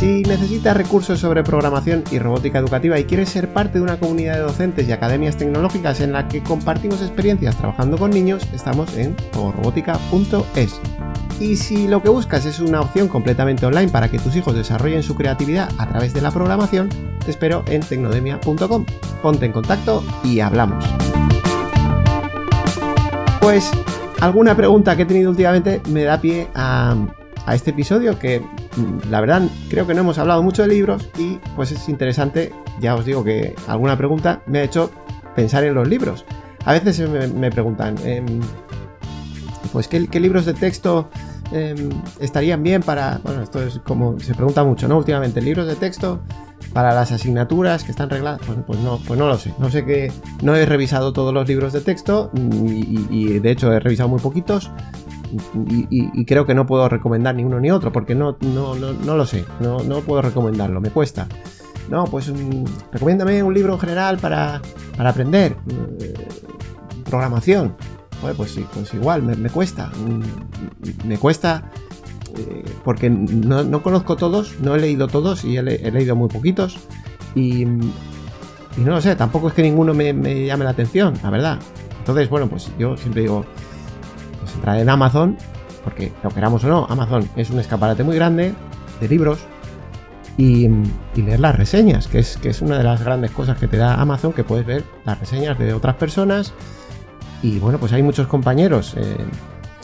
Si necesitas recursos sobre programación y robótica educativa y quieres ser parte de una comunidad de docentes y academias tecnológicas en la que compartimos experiencias trabajando con niños, estamos en robótica.es. Y si lo que buscas es una opción completamente online para que tus hijos desarrollen su creatividad a través de la programación, te espero en tecnodemia.com. Ponte en contacto y hablamos. Pues alguna pregunta que he tenido últimamente me da pie a, a este episodio que la verdad creo que no hemos hablado mucho de libros y pues es interesante, ya os digo que alguna pregunta me ha hecho pensar en los libros. A veces me, preguntan, em, pues ¿qué, libros de texto em, estarían bien para, bueno, esto es como se pregunta mucho, ¿no? Últimamente, libros de texto para las asignaturas que están regladas, pues, pues, no, pues no lo sé, no sé que no he revisado todos los libros de texto y, y de hecho he revisado muy poquitos, y, creo que no puedo recomendar ni uno ni otro porque no, no, no, no lo sé, no, no, puedo recomendarlo, me cuesta. No, pues um, recomiéndame un libro en general para, para aprender. Eh, programación. Pues pues igual, me, cuesta. Me cuesta eh, porque no, no, conozco todos, no he leído todos y he leído muy poquitos. Y, y, no lo sé, tampoco es que ninguno me, me llame la atención, la verdad. Entonces, bueno, pues yo siempre digo, entrar en Amazon, porque lo queramos o no, Amazon es un escaparate muy grande de libros y, leer las reseñas, que es, que es una de las grandes cosas que te da Amazon, que puedes ver las reseñas de otras personas. Y bueno, pues hay muchos compañeros eh,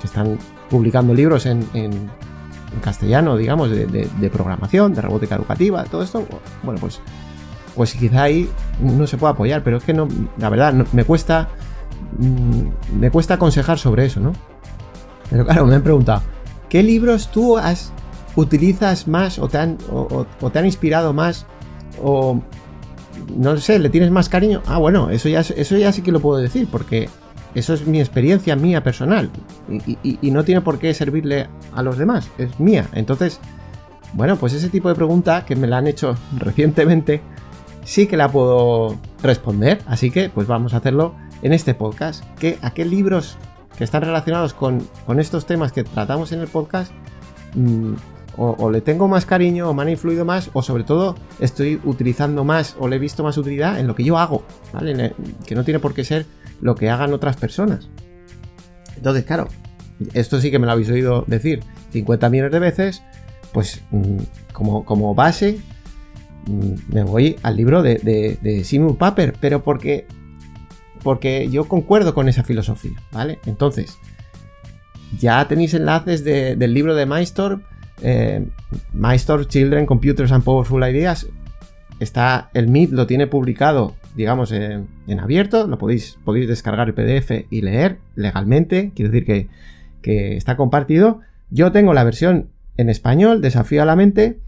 que están publicando libros en, castellano, digamos, de, programación, de robótica educativa, todo esto. Bueno, pues, pues quizá ahí no se puede apoyar, pero es que no, la verdad, no, me cuesta Mm, me cuesta aconsejar sobre eso, ¿no? Pero claro, me han preguntado, ¿qué libros tú has, utilizas más o te, han, o, te han inspirado más? O no sé, ¿le tienes más cariño? Ah, bueno, eso ya, eso ya sí que lo puedo decir, porque eso es mi experiencia mía personal. Y, no tiene por qué servirle a los demás, es mía. Entonces, bueno, pues ese tipo de pregunta que me la han hecho recientemente, sí que la puedo responder. Así que, pues vamos a hacerlo en este podcast, que a qué libros que están relacionados con, con estos temas que tratamos en el podcast mmm, o, le tengo más cariño o me han influido más o sobre todo estoy utilizando más o le he visto más utilidad en lo que yo hago, ¿vale? Que no tiene por qué ser lo que hagan otras personas. Entonces, claro, esto sí que me lo habéis oído decir 50 millones de veces, pues mmm, como, como base mmm, me voy al libro de, de, de Simon Paper, pero porque porque yo concuerdo con esa filosofía, ¿vale? Entonces, ya tenéis enlaces de, del libro de Maestor, eh, Children, Computers and Powerful Ideas. Está, el MIT lo tiene publicado, digamos, en, en, abierto, lo podéis, podéis descargar el PDF y leer legalmente, quiero decir que, que está compartido. Yo tengo la versión en español, Desafío a la mente,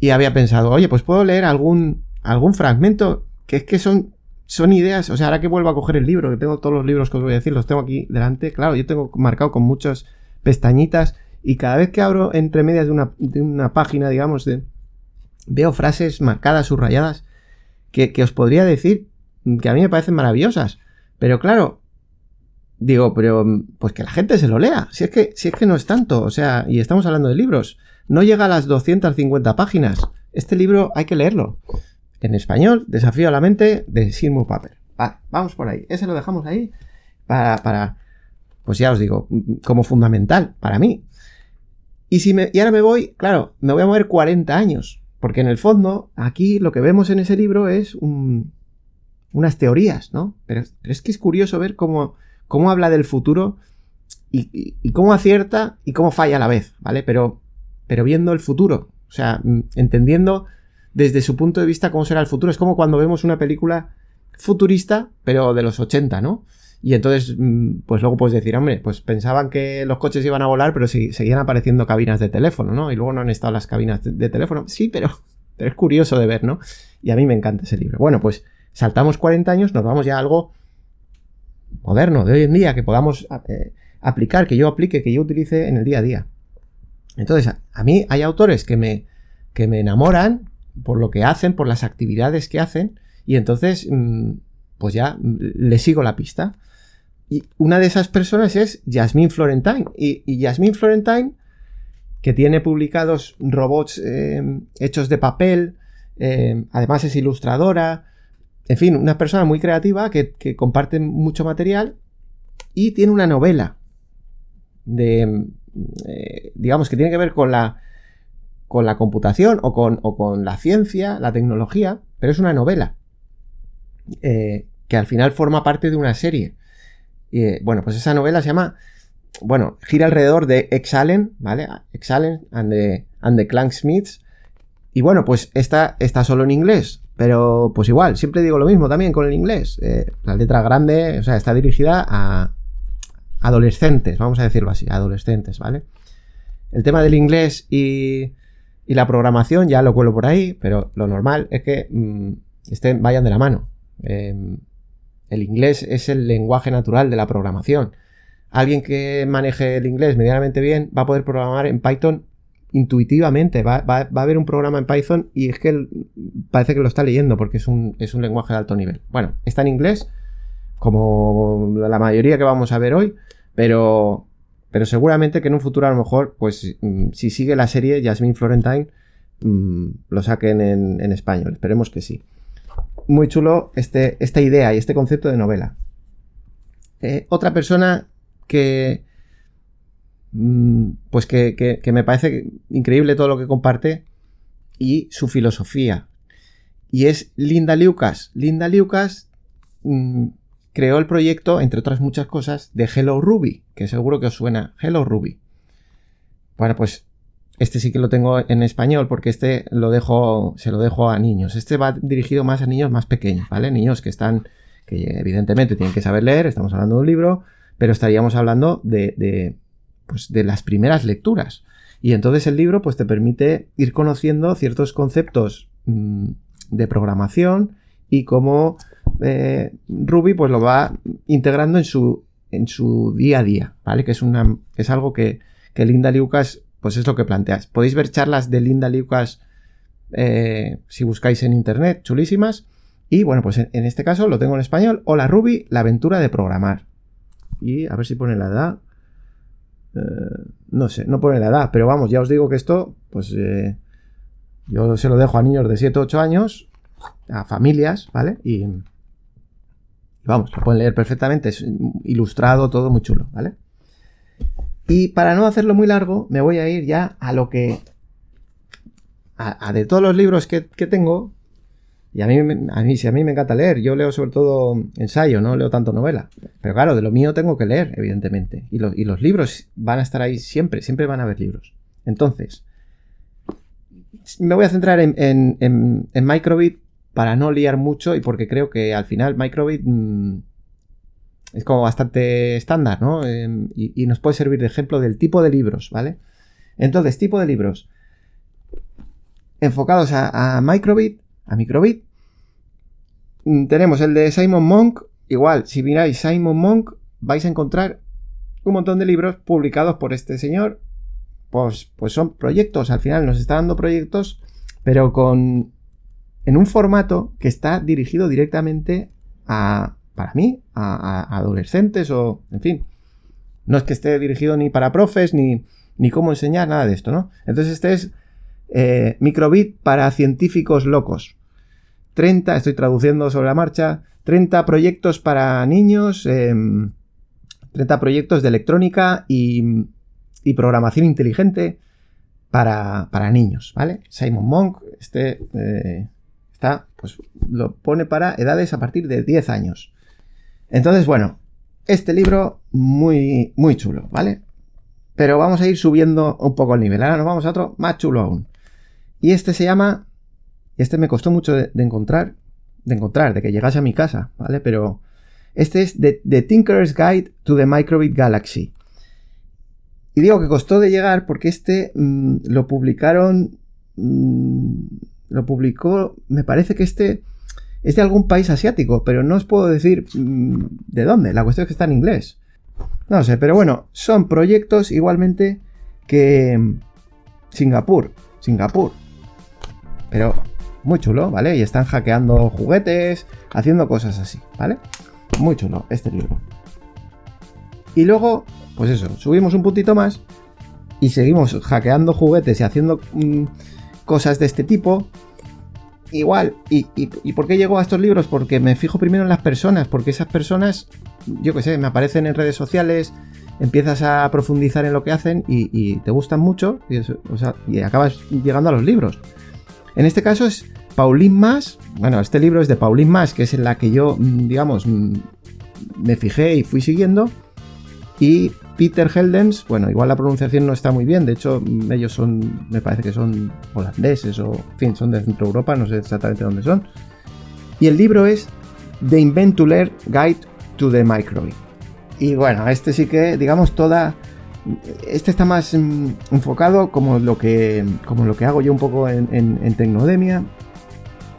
y había pensado, oye, pues puedo leer algún, algún fragmento, que es que son son ideas, o sea, ahora que vuelvo a coger el libro, que tengo todos los libros que os voy a decir, los tengo aquí delante, claro, yo tengo marcado con muchas pestañitas y cada vez que abro entre medias de una, de una página, digamos, veo frases marcadas, subrayadas, que, que, os podría decir que a mí me parecen maravillosas, pero claro, digo, pero pues que la gente se lo lea, si es que, si es que no es tanto, o sea, y estamos hablando de libros, no llega a las 250 páginas, este libro hay que leerlo en español, Desafío a la mente de Seymour Papert. Vale, vamos por ahí. Ese lo dejamos ahí para, para, pues ya os digo, como fundamental para mí. Y, si me, y ahora me voy, claro, me voy a mover 40 años, porque en el fondo, aquí lo que vemos en ese libro es un, unas teorías, ¿no? Pero, es que es curioso ver cómo, cómo habla del futuro y, y, cómo acierta y cómo falla a la vez, ¿vale? Pero, pero viendo el futuro, o sea, entendiendo desde su punto de vista cómo será el futuro. Es como cuando vemos una película futurista, pero de los 80, ¿no? Y entonces, mm, pues luego puedes decir, hombre, pues pensaban que los coches iban a volar, pero sí, seguían apareciendo cabinas de teléfono, ¿no? Y luego no han estado las cabinas de, teléfono. Sí, pero, es curioso de ver, ¿no? Y a mí me encanta ese libro. Bueno, pues saltamos 40 años, nos vamos ya a algo moderno, de hoy en día, que podamos eh, aplicar, que yo aplique, que yo utilice en el día a día. Entonces, a, mí hay autores que me, que me enamoran por lo que hacen, por las actividades que hacen, y entonces, mm, pues ya mm, le sigo la pista. Y una de esas personas es Jasmine Florentine. Y, Jasmine Florentine, que tiene publicados robots eh, hechos de papel, eh, además es ilustradora, en fin, una persona muy creativa que, comparte mucho material y tiene una novela de, eh, digamos, que tiene que ver con la, con la computación o con, con, la ciencia, la tecnología, pero es una novela eh, que al final forma parte de una serie. Eh, bueno, pues esa novela se llama, bueno, gira alrededor de Exalen, ¿vale? Exalen and the, and the. Y bueno, pues esta está solo en inglés. Pero pues igual, siempre digo lo mismo también con el inglés. Eh, la letra grande, o sea, está dirigida a adolescentes, vamos a decirlo así, adolescentes, ¿vale? El tema del inglés y, y la programación ya lo cuelo por ahí, pero lo normal es que mm, estén, vayan de la mano. Em, el inglés es el lenguaje natural de la programación. Alguien que maneje el inglés medianamente bien va a poder programar en Python intuitivamente. Va, a haber un programa en Python y es que parece que lo está leyendo porque es un, es un lenguaje de alto nivel. Bueno, está en inglés, como la mayoría que vamos a ver hoy, pero, pero seguramente que en un futuro a lo mejor, pues mm, si sigue la serie Jasmine Florentine, mm, lo saquen en, español. Esperemos que sí. Muy chulo este, esta idea y este concepto de novela. Eh, otra persona que, Mm, pues que, me parece increíble todo lo que comparte y su filosofía. Y es Linda Lucas. Linda Lucas creó el proyecto, entre otras muchas cosas, de Hello Ruby, que seguro que os suena. Hello Ruby. Bueno, pues este sí que lo tengo en español porque este lo dejo, se lo dejo a niños. Este va dirigido más a niños más pequeños, ¿vale? Niños que están, que evidentemente tienen que saber leer, estamos hablando de un libro, pero estaríamos hablando de pues, de las primeras lecturas. Y entonces el libro pues, te permite ir conociendo ciertos conceptos mm, de programación y cómo Ruby pues, lo va integrando en su, en su día a día, ¿vale? Que es, una, es algo que, Linda Lucas pues es lo que planteas. Podéis ver charlas de Linda Lucas eh, si buscáis en internet, chulísimas. Y bueno, pues en, este caso lo tengo en español. Hola Ruby, la aventura de programar. Y a ver si pone la edad. Eh, no sé, no pone la edad, pero vamos, ya os digo que esto, pues eh, yo se lo dejo a niños de 7 o 8 años, a familias, ¿vale? Y, vamos, lo pueden leer perfectamente, es ilustrado, todo muy chulo, ¿vale? Y para no hacerlo muy largo, me voy a ir ya a lo que... A, de todos los libros que, tengo, y a mí, a mí, si a mí me encanta leer, yo leo sobre todo ensayo, no leo tanto novela. Pero claro, de lo mío tengo que leer, evidentemente. Y, los libros van a estar ahí siempre, siempre van a haber libros. Entonces, me voy a centrar en, en, Microbit para no liar mucho y porque creo que al final Microbit mm, es como bastante estándar, ¿no? Em, y, nos puede servir de ejemplo del tipo de libros, ¿vale? Entonces, tipo de libros enfocados a, a Microbit, a Microbit, Mm, tenemos el de Simon Monk. Igual, si miráis Simon Monk, vais a encontrar un montón de libros publicados por este señor. Pues, pues son proyectos, al final nos está dando proyectos, pero con. En un formato que está dirigido directamente a. para mí, a, adolescentes o. en fin. No es que esté dirigido ni para profes, ni, ni cómo enseñar, nada de esto, ¿no? Entonces, este es eh, Microbit para científicos locos. 30, estoy traduciendo sobre la marcha, 30 proyectos para niños, 30 em, proyectos de electrónica y, programación inteligente para, niños, ¿vale? Simon Monk, este eh, está, pues lo pone para edades a partir de 10 años. Entonces, bueno, este libro muy, muy chulo, ¿vale? Pero vamos a ir subiendo un poco el nivel. Ahora nos vamos a otro más chulo aún. Y este se llama este me costó mucho de, encontrar, de encontrar, de que llegase a mi casa, ¿vale? Pero este es The, Tinker's Guide to the Microbit Galaxy. Y digo que costó de llegar porque este mm, lo publicaron, mm, lo publicó, me parece que este es de algún país asiático, pero no os puedo decir mm, de dónde. La cuestión es que está en inglés. No sé, pero bueno, son proyectos igualmente que mm, Singapur, Singapur. Pero muy chulo, ¿vale? Y están hackeando juguetes, haciendo cosas así, ¿vale? Muy chulo este libro. Y luego, pues eso, subimos un puntito más y seguimos hackeando juguetes y haciendo mm, cosas de este tipo. Igual, y, por qué llego a estos libros? Porque me fijo primero en las personas, porque esas personas, yo qué sé, me aparecen en redes sociales, empiezas a profundizar en lo que hacen y, te gustan mucho y, y, acabas llegando a los libros. En este caso es Pauline Mas, bueno, este libro es de Pauline Mas, que es en la que yo, mm, digamos, mm, me fijé y fui siguiendo. Y Peter Heldens, bueno, igual la pronunciación no está muy bien, de hecho mm, ellos son, me parece que son holandeses o, en fin, son de Centro Europa, no sé exactamente dónde son. Y el libro es The Inventuler Guide to the Microwave. Y bueno, este sí que, digamos, toda... Este está más enfocado como lo que, como lo que hago yo un poco en Tecnodemia,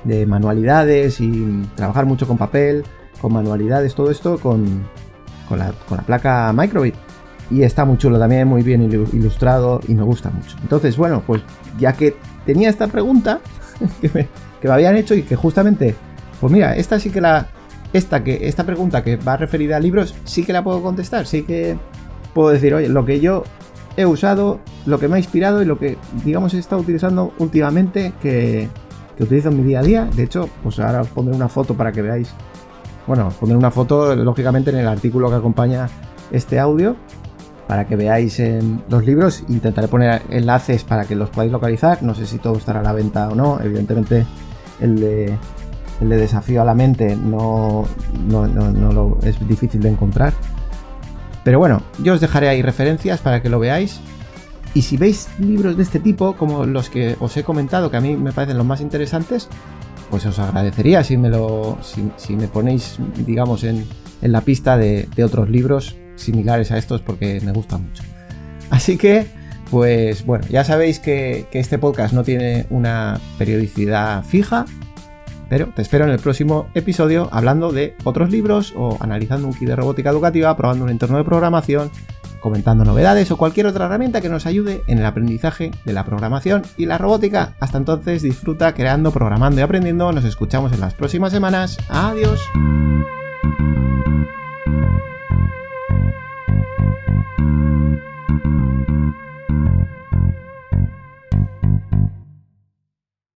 de manualidades y trabajar mucho con papel, con manualidades, todo esto con, con, la, placa Microbit. Y está muy chulo también, muy bien ilustrado y me gusta mucho. Entonces, bueno, pues ya que tenía esta pregunta que me, habían hecho y que justamente, pues mira, esta sí que la, esta, que, esta pregunta que va referida a libros, sí que la puedo contestar, sí que puedo decir, oye, lo que yo he usado, lo que me ha inspirado y lo que, digamos, he estado utilizando últimamente, que, que utilizo en mi día a día. De hecho, pues ahora os pondré una foto para que veáis. Bueno, os pondré una foto, lógicamente, en el artículo que acompaña este audio, para que veáis los libros. Intentaré poner enlaces para que los podáis localizar. No sé si todo estará a la venta o no. Evidentemente, el de, el de desafío a la mente no, no, no lo, es difícil de encontrar. Pero bueno, yo os dejaré ahí referencias para que lo veáis y si veis libros de este tipo, como los que os he comentado, que a mí me parecen los más interesantes, pues os agradecería si me lo. si, me ponéis, digamos, en, la pista de, otros libros similares a estos, porque me gustan mucho. Así que, pues bueno, ya sabéis que, que este podcast no tiene una periodicidad fija. Pero te espero en el próximo episodio hablando de otros libros o analizando un kit de robótica educativa, probando un entorno de programación comentando novedades o cualquier otra herramienta que nos ayude en el aprendizaje de la programación y la robótica. Hasta entonces disfruta creando, programando y aprendiendo. Nos escuchamos en las próximas semanas. Adiós.